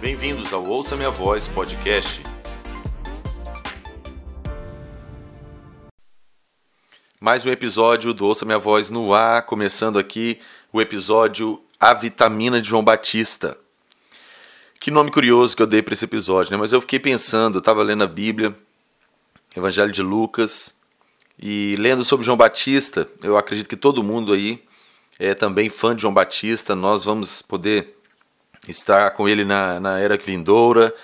Bem-vindos ao Ouça Minha Voz podcast. Mais um episódio do Ouça Minha Voz no ar, começando aqui o episódio A Vitamina de João Batista. Que nome curioso que eu dei para esse episódio, né? Mas eu fiquei pensando, eu estava lendo a Bíblia, Evangelho de Lucas, e lendo sobre João Batista, eu acredito que todo mundo aí é também fã de João Batista, nós vamos poder estar com ele na, na era vindoura.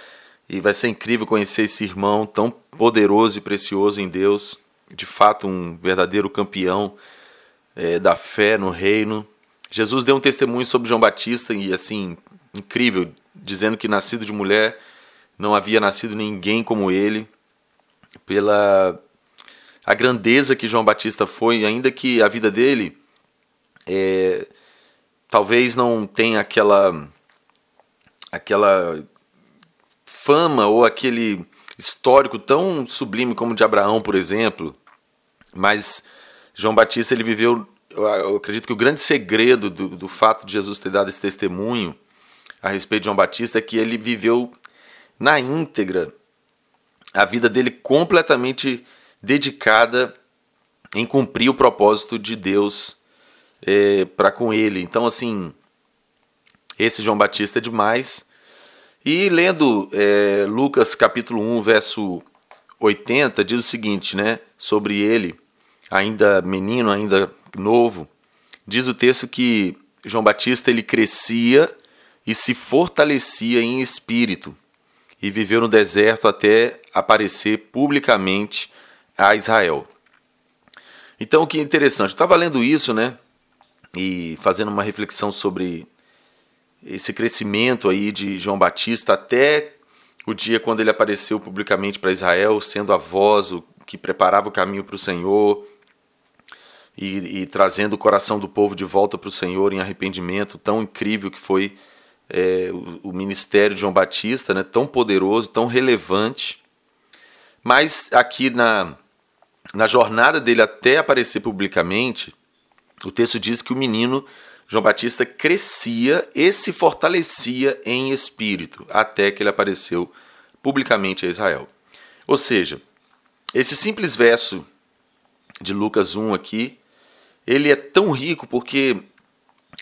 E vai ser incrível conhecer esse irmão tão poderoso e precioso em Deus. De fato, um verdadeiro campeão é, da fé no reino. Jesus deu um testemunho sobre João Batista e assim, incrível, dizendo que nascido de mulher não havia nascido ninguém como ele. Pela a grandeza que João Batista foi, ainda que a vida dele é, talvez não tenha aquela aquela fama ou aquele histórico tão sublime como o de Abraão, por exemplo, mas João Batista ele viveu, eu acredito que o grande segredo do, do fato de Jesus ter dado esse testemunho a respeito de João Batista é que ele viveu na íntegra a vida dele completamente dedicada em cumprir o propósito de Deus é, para com ele. Então, assim, esse João Batista é demais. E lendo é, Lucas capítulo 1, verso 80, diz o seguinte, né, sobre ele, ainda menino, ainda novo, diz o texto que João Batista ele crescia e se fortalecia em espírito e viveu no deserto até aparecer publicamente a Israel. Então, o que é interessante, eu estava lendo isso, né, e fazendo uma reflexão sobre esse crescimento aí de João Batista até o dia quando ele apareceu publicamente para Israel, sendo a voz o que preparava o caminho para o Senhor e, e, trazendo o coração do povo de volta para o Senhor em arrependimento, tão incrível que foi é, o, o, ministério de João Batista, né, tão poderoso, tão relevante. Mas aqui na, na jornada dele até aparecer publicamente, o texto diz que o menino João Batista crescia e se fortalecia em espírito, até que ele apareceu publicamente a Israel. Ou seja, esse simples verso de Lucas 1 aqui, ele é tão rico porque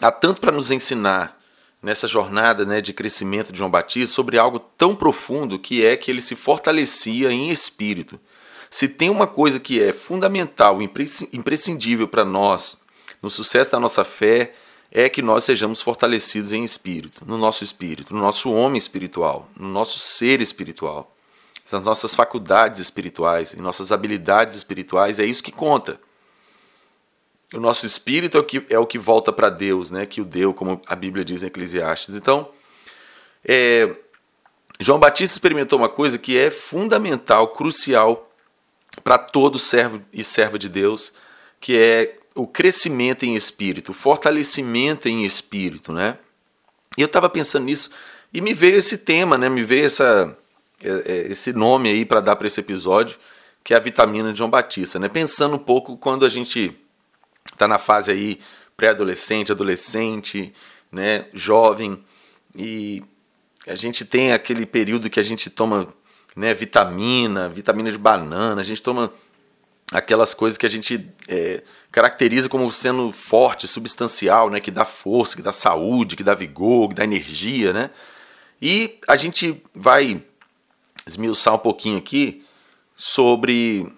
há tanto para nos ensinar nessa jornada né, de crescimento de João Batista sobre algo tão profundo que é que ele se fortalecia em espírito. Se tem uma coisa que é fundamental, imprescindível para nós, no sucesso da nossa fé, é que nós sejamos fortalecidos em espírito, no nosso espírito, no nosso homem espiritual, no nosso ser espiritual, nas nossas faculdades espirituais, em nossas habilidades espirituais, é isso que conta. O nosso espírito é o que, é o que volta para Deus, né? que o deu, como a Bíblia diz em Eclesiastes. Então, é, João Batista experimentou uma coisa que é fundamental, crucial para todo servo e serva de Deus, que é o crescimento em espírito, o fortalecimento em espírito, né? E eu estava pensando nisso e me veio esse tema, né? Me veio essa, é, é, esse nome aí para dar para esse episódio, que é a vitamina de João Batista, né? Pensando um pouco quando a gente está na fase aí pré-adolescente, adolescente, né? Jovem e a gente tem aquele período que a gente toma né, vitamina, vitamina de banana, a gente toma aquelas coisas que a gente é, caracteriza como sendo forte, substancial, né, que dá força, que dá saúde, que dá vigor, que dá energia, né? E a gente vai esmiuçar um pouquinho aqui sobre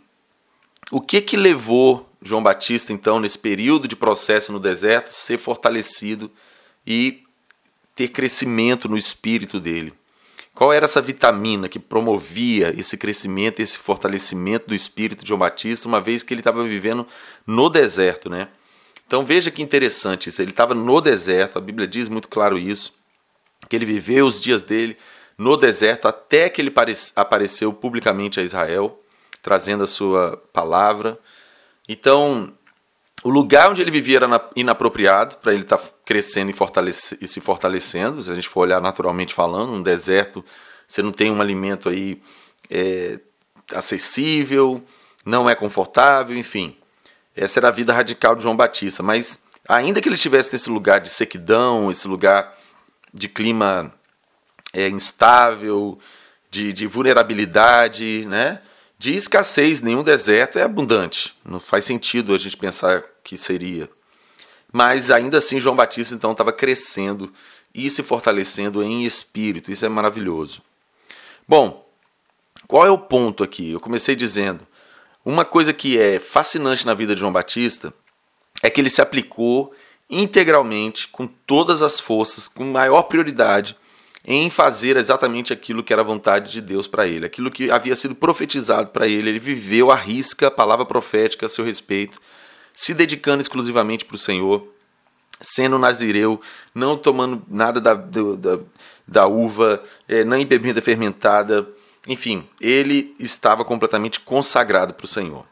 o que que levou João Batista então nesse período de processo no deserto ser fortalecido e ter crescimento no espírito dele. Qual era essa vitamina que promovia esse crescimento, esse fortalecimento do espírito de João Batista, uma vez que ele estava vivendo no deserto, né? Então veja que interessante isso. Ele estava no deserto, a Bíblia diz muito claro isso, que ele viveu os dias dele no deserto até que ele apareceu publicamente a Israel, trazendo a sua palavra. Então, o lugar onde ele vivia era inapropriado para ele estar tá crescendo e, fortalece, e, se fortalecendo. Se a gente for olhar naturalmente falando, um deserto, você não tem um alimento aí é, acessível, não é confortável, enfim. Essa era a vida radical de João Batista. Mas ainda que ele estivesse nesse lugar de sequidão, esse lugar de clima é, instável, de, de vulnerabilidade, né? de escassez. Nenhum deserto é abundante. Não faz sentido a gente pensar que seria. Mas ainda assim, João Batista então estava crescendo e se fortalecendo em espírito. Isso é maravilhoso. Bom, qual é o ponto aqui? Eu comecei dizendo: uma coisa que é fascinante na vida de João Batista é que ele se aplicou integralmente, com todas as forças, com maior prioridade, em fazer exatamente aquilo que era vontade de Deus para ele, aquilo que havia sido profetizado para ele. Ele viveu a risca a palavra profética a seu respeito, se dedicando exclusivamente para o Senhor, sendo nazireu, não tomando nada da, da, da uva, é, nem bebida fermentada. Enfim, ele estava completamente consagrado para o Senhor.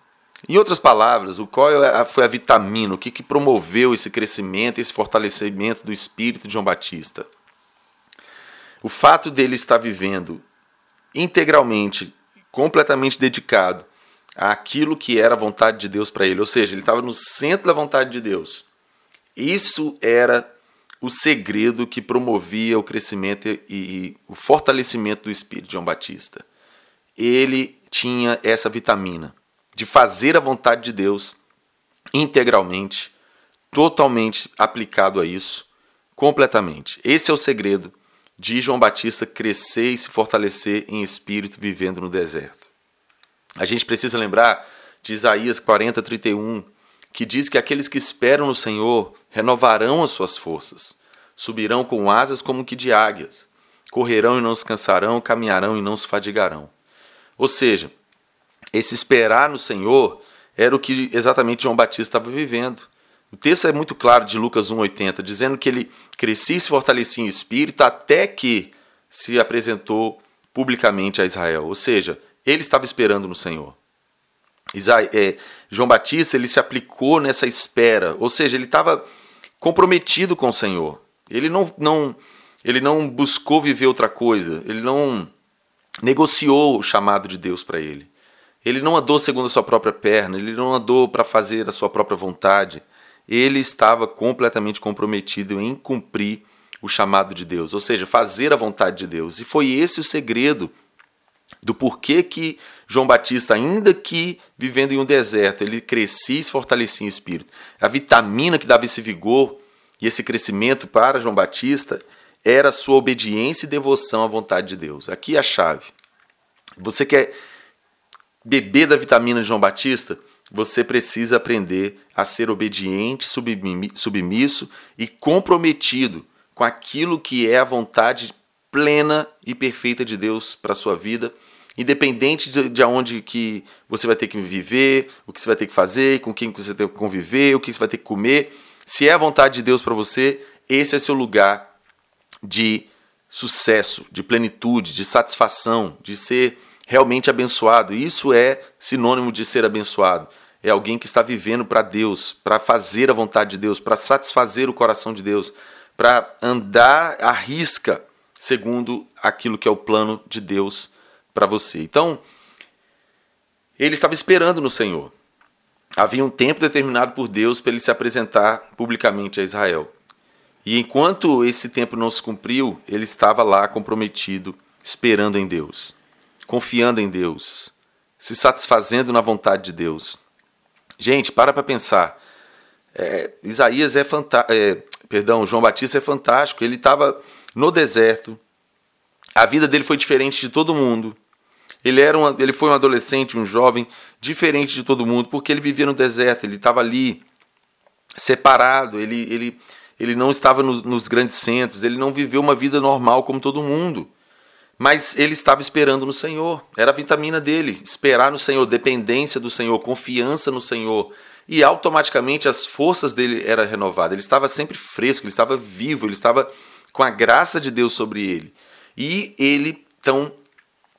Em outras palavras, o qual é foi a vitamina, o que, que promoveu esse crescimento, esse fortalecimento do espírito de João Batista? O fato dele estar vivendo integralmente, completamente dedicado àquilo que era a vontade de Deus para ele, ou seja, ele estava no centro da vontade de Deus. Isso era o segredo que promovia o crescimento e, e o fortalecimento do espírito de João Batista. Ele tinha essa vitamina de fazer a vontade de Deus integralmente, totalmente aplicado a isso, completamente. Esse é o segredo de João Batista crescer e se fortalecer em espírito vivendo no deserto. A gente precisa lembrar de Isaías 40, 31, que diz que aqueles que esperam no Senhor renovarão as suas forças, subirão com asas como que de águias, correrão e não se cansarão, caminharão e não se fadigarão. Ou seja, esse esperar no Senhor era o que exatamente João Batista estava vivendo. O texto é muito claro de Lucas 1,80, dizendo que ele crescia e se fortalecia em espírito até que se apresentou publicamente a Israel. Ou seja, ele estava esperando no Senhor. É, João Batista ele se aplicou nessa espera, ou seja, ele estava comprometido com o Senhor. Ele não, não, ele não buscou viver outra coisa, ele não negociou o chamado de Deus para ele. Ele não andou segundo a sua própria perna, ele não andou para fazer a sua própria vontade. Ele estava completamente comprometido em cumprir o chamado de Deus, ou seja, fazer a vontade de Deus. E foi esse o segredo do porquê que João Batista, ainda que vivendo em um deserto, ele crescia e se fortalecia em espírito. A vitamina que dava esse vigor e esse crescimento para João Batista era a sua obediência e devoção à vontade de Deus. Aqui é a chave. Você quer beber da vitamina de João Batista, você precisa aprender a ser obediente, submisso e comprometido com aquilo que é a vontade plena e perfeita de Deus para a sua vida, independente de, de onde que você vai ter que viver, o que você vai ter que fazer, com quem você ter que conviver, o que você vai ter que comer. Se é a vontade de Deus para você, esse é seu lugar de sucesso, de plenitude, de satisfação, de ser realmente abençoado. Isso é sinônimo de ser abençoado. É alguém que está vivendo para Deus, para fazer a vontade de Deus, para satisfazer o coração de Deus, para andar à risca segundo aquilo que é o plano de Deus para você. Então, ele estava esperando no Senhor. Havia um tempo determinado por Deus para ele se apresentar publicamente a Israel. E enquanto esse tempo não se cumpriu, ele estava lá comprometido, esperando em Deus confiando em Deus, se satisfazendo na vontade de Deus. Gente, para para pensar. É, Isaías é fantástico. É, perdão, João Batista é fantástico. Ele estava no deserto. A vida dele foi diferente de todo mundo. Ele, era um, ele foi um adolescente, um jovem diferente de todo mundo, porque ele vivia no deserto, ele estava ali, separado, ele, ele, ele não estava nos, nos grandes centros, ele não viveu uma vida normal como todo mundo. Mas ele estava esperando no Senhor, era a vitamina dele, esperar no Senhor, dependência do Senhor, confiança no Senhor. E automaticamente as forças dele eram renovadas. Ele estava sempre fresco, ele estava vivo, ele estava com a graça de Deus sobre ele. E ele então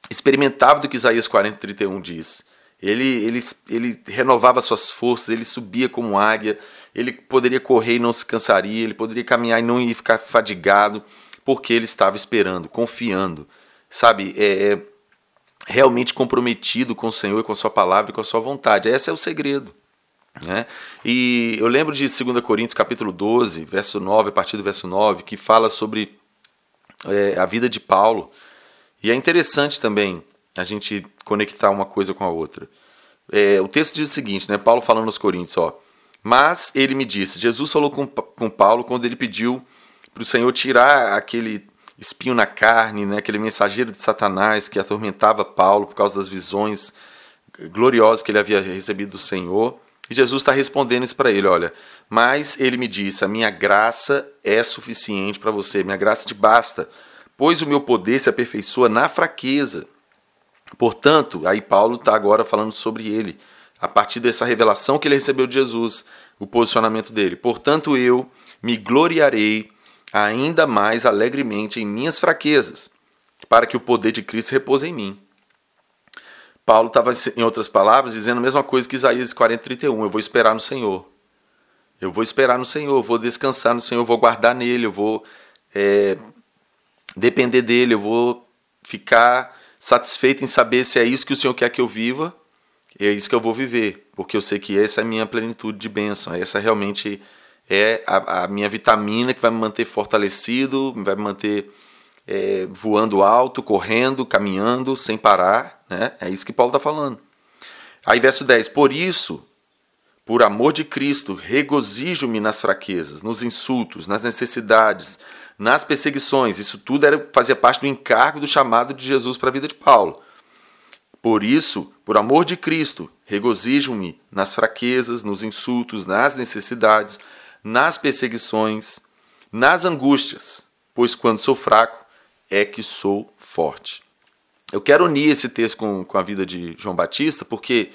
experimentava do que Isaías 40, 31 diz. Ele, ele, ele renovava suas forças, ele subia como águia, ele poderia correr e não se cansaria, ele poderia caminhar e não ia ficar fadigado, porque ele estava esperando, confiando sabe, é, é, realmente comprometido com o Senhor com a sua palavra e com a sua vontade. Esse é o segredo. Né? E eu lembro de 2 Coríntios capítulo 12, verso 9, a partir do verso 9, que fala sobre é, a vida de Paulo. E é interessante também a gente conectar uma coisa com a outra. É, o texto diz o seguinte, né? Paulo falando aos Coríntios, ó. Mas ele me disse, Jesus falou com, com Paulo quando ele pediu para o Senhor tirar aquele espinho na carne, né? aquele mensageiro de Satanás que atormentava Paulo por causa das visões gloriosas que ele havia recebido do Senhor. E Jesus está respondendo isso para ele: olha, mas ele me disse: a minha graça é suficiente para você, minha graça te basta, pois o meu poder se aperfeiçoa na fraqueza. Portanto, aí Paulo está agora falando sobre ele, a partir dessa revelação que ele recebeu de Jesus, o posicionamento dele. Portanto, eu me gloriarei ainda mais alegremente em minhas fraquezas, para que o poder de Cristo repouse em mim. Paulo estava, em outras palavras, dizendo a mesma coisa que Isaías 40, 31. Eu vou esperar no Senhor. Eu vou esperar no Senhor, vou descansar no Senhor, vou guardar nele, eu vou é, depender dele, eu vou ficar satisfeito em saber se é isso que o Senhor quer que eu viva, é isso que eu vou viver, porque eu sei que essa é a minha plenitude de bênção, essa realmente é a, a minha vitamina que vai me manter fortalecido, vai me manter é, voando alto, correndo, caminhando, sem parar, né? É isso que Paulo está falando. Aí, verso 10: Por isso, por amor de Cristo, regozijo-me nas fraquezas, nos insultos, nas necessidades, nas perseguições. Isso tudo era, fazia parte do encargo do chamado de Jesus para a vida de Paulo. Por isso, por amor de Cristo, regozijo-me nas fraquezas, nos insultos, nas necessidades, nas perseguições, nas angústias, pois quando sou fraco é que sou forte. Eu quero unir esse texto com, com a vida de João Batista, porque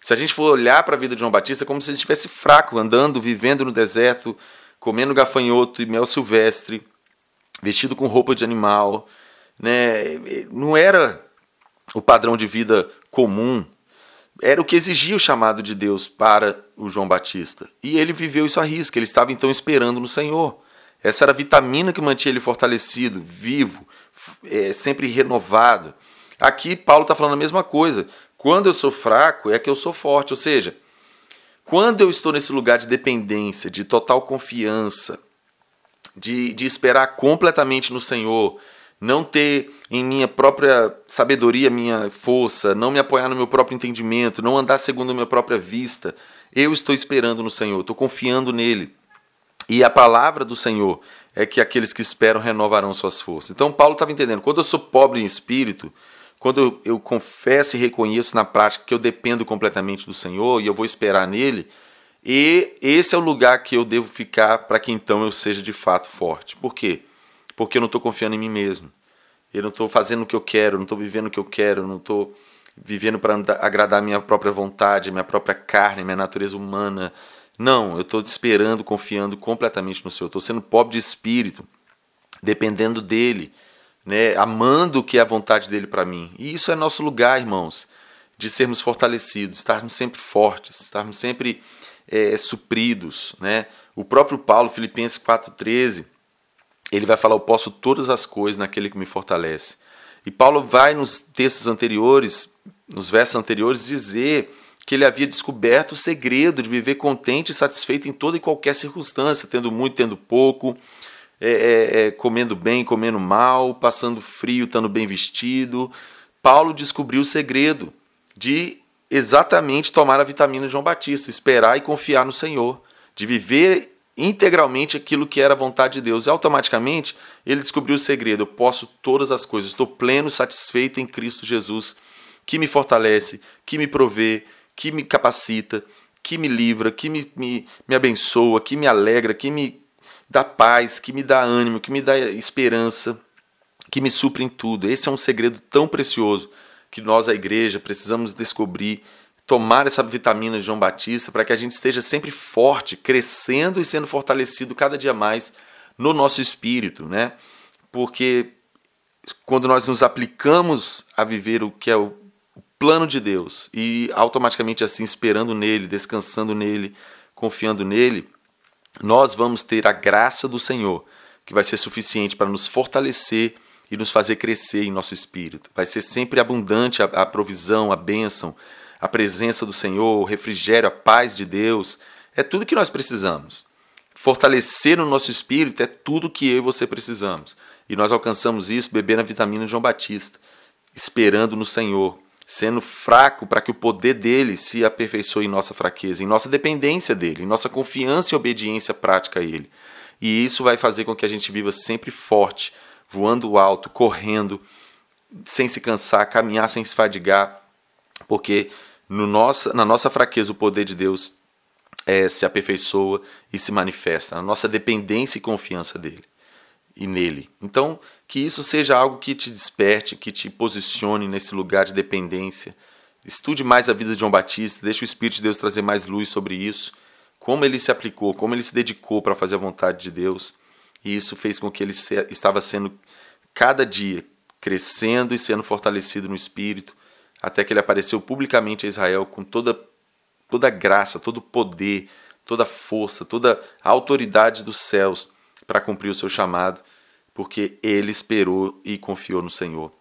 se a gente for olhar para a vida de João Batista, é como se ele estivesse fraco, andando, vivendo no deserto, comendo gafanhoto e mel silvestre, vestido com roupa de animal, né? Não era o padrão de vida comum, era o que exigia o chamado de Deus para o João Batista. E ele viveu isso à risca, ele estava então esperando no Senhor. Essa era a vitamina que mantinha ele fortalecido, vivo, é, sempre renovado. Aqui Paulo está falando a mesma coisa. Quando eu sou fraco, é que eu sou forte. Ou seja, quando eu estou nesse lugar de dependência, de total confiança, de, de esperar completamente no Senhor, não ter em minha própria sabedoria minha força, não me apoiar no meu próprio entendimento, não andar segundo a minha própria vista, eu estou esperando no Senhor, estou confiando nele. E a palavra do Senhor é que aqueles que esperam renovarão suas forças. Então Paulo estava entendendo, quando eu sou pobre em espírito, quando eu, confesso e reconheço na prática que eu dependo completamente do Senhor e eu vou esperar nele, e esse é o lugar que eu devo ficar para que então eu seja de fato forte. Por quê? Porque eu não estou confiando em mim mesmo. Eu não estou fazendo o que eu quero, não estou vivendo o que eu quero, não estou vivendo para agradar minha própria vontade, minha própria carne, minha natureza humana. Não, eu estou esperando, confiando completamente no Senhor. Estou sendo pobre de espírito, dependendo dele, né? amando o que é a vontade dele para mim. E isso é nosso lugar, irmãos, de sermos fortalecidos, estarmos sempre fortes, estarmos sempre é, supridos. Né? O próprio Paulo, Filipenses 4,13, ele vai falar: Eu posso todas as coisas naquele que me fortalece. E Paulo vai nos textos anteriores, nos versos anteriores, dizer que ele havia descoberto o segredo de viver contente e satisfeito em toda e qualquer circunstância, tendo muito, tendo pouco, é, é, é, comendo bem, comendo mal, passando frio, estando bem vestido. Paulo descobriu o segredo de exatamente tomar a vitamina João Batista, esperar e confiar no Senhor, de viver integralmente aquilo que era a vontade de Deus. E automaticamente ele descobriu o segredo: eu posso todas as coisas, estou pleno, satisfeito em Cristo Jesus, que me fortalece, que me provê, que me capacita, que me livra, que me, me, me abençoa, que me alegra, que me dá paz, que me dá ânimo, que me dá esperança, que me supre em tudo. Esse é um segredo tão precioso que nós, a igreja, precisamos descobrir, tomar essa vitamina de João Batista para que a gente esteja sempre forte, crescendo e sendo fortalecido cada dia mais no nosso espírito, né? Porque quando nós nos aplicamos a viver o que é o plano de Deus e automaticamente assim esperando nele, descansando nele, confiando nele, nós vamos ter a graça do Senhor, que vai ser suficiente para nos fortalecer e nos fazer crescer em nosso espírito. Vai ser sempre abundante a, a provisão, a bênção, a presença do Senhor, o refrigério, a paz de Deus. É tudo que nós precisamos. Fortalecer o nosso espírito é tudo que eu e você precisamos. E nós alcançamos isso bebendo a vitamina João Batista, esperando no Senhor, sendo fraco para que o poder dele se aperfeiçoe em nossa fraqueza, em nossa dependência dele, em nossa confiança e obediência prática a ele. E isso vai fazer com que a gente viva sempre forte, voando alto, correndo, sem se cansar, caminhar sem se fadigar, porque no nossa, na nossa fraqueza o poder de Deus é, se aperfeiçoa e se manifesta, na nossa dependência e confiança dele e nele. Então, que isso seja algo que te desperte, que te posicione nesse lugar de dependência. Estude mais a vida de João Batista, deixe o Espírito de Deus trazer mais luz sobre isso, como ele se aplicou, como ele se dedicou para fazer a vontade de Deus. E isso fez com que ele estava sendo cada dia crescendo e sendo fortalecido no espírito, até que ele apareceu publicamente a Israel com toda toda a graça, todo poder, toda força, toda autoridade dos céus para cumprir o seu chamado, porque ele esperou e confiou no Senhor.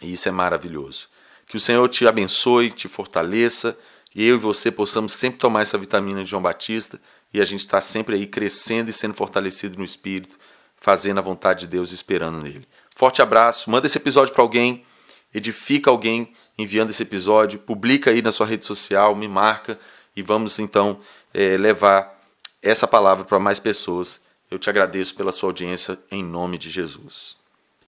E isso é maravilhoso. Que o Senhor te abençoe, te fortaleça, e eu e você possamos sempre tomar essa vitamina de João Batista e a gente está sempre aí crescendo e sendo fortalecido no Espírito, fazendo a vontade de Deus e esperando nele. Forte abraço, manda esse episódio para alguém, edifica alguém enviando esse episódio, publica aí na sua rede social, me marca e vamos então é, levar essa palavra para mais pessoas. Eu te agradeço pela sua audiência em nome de Jesus.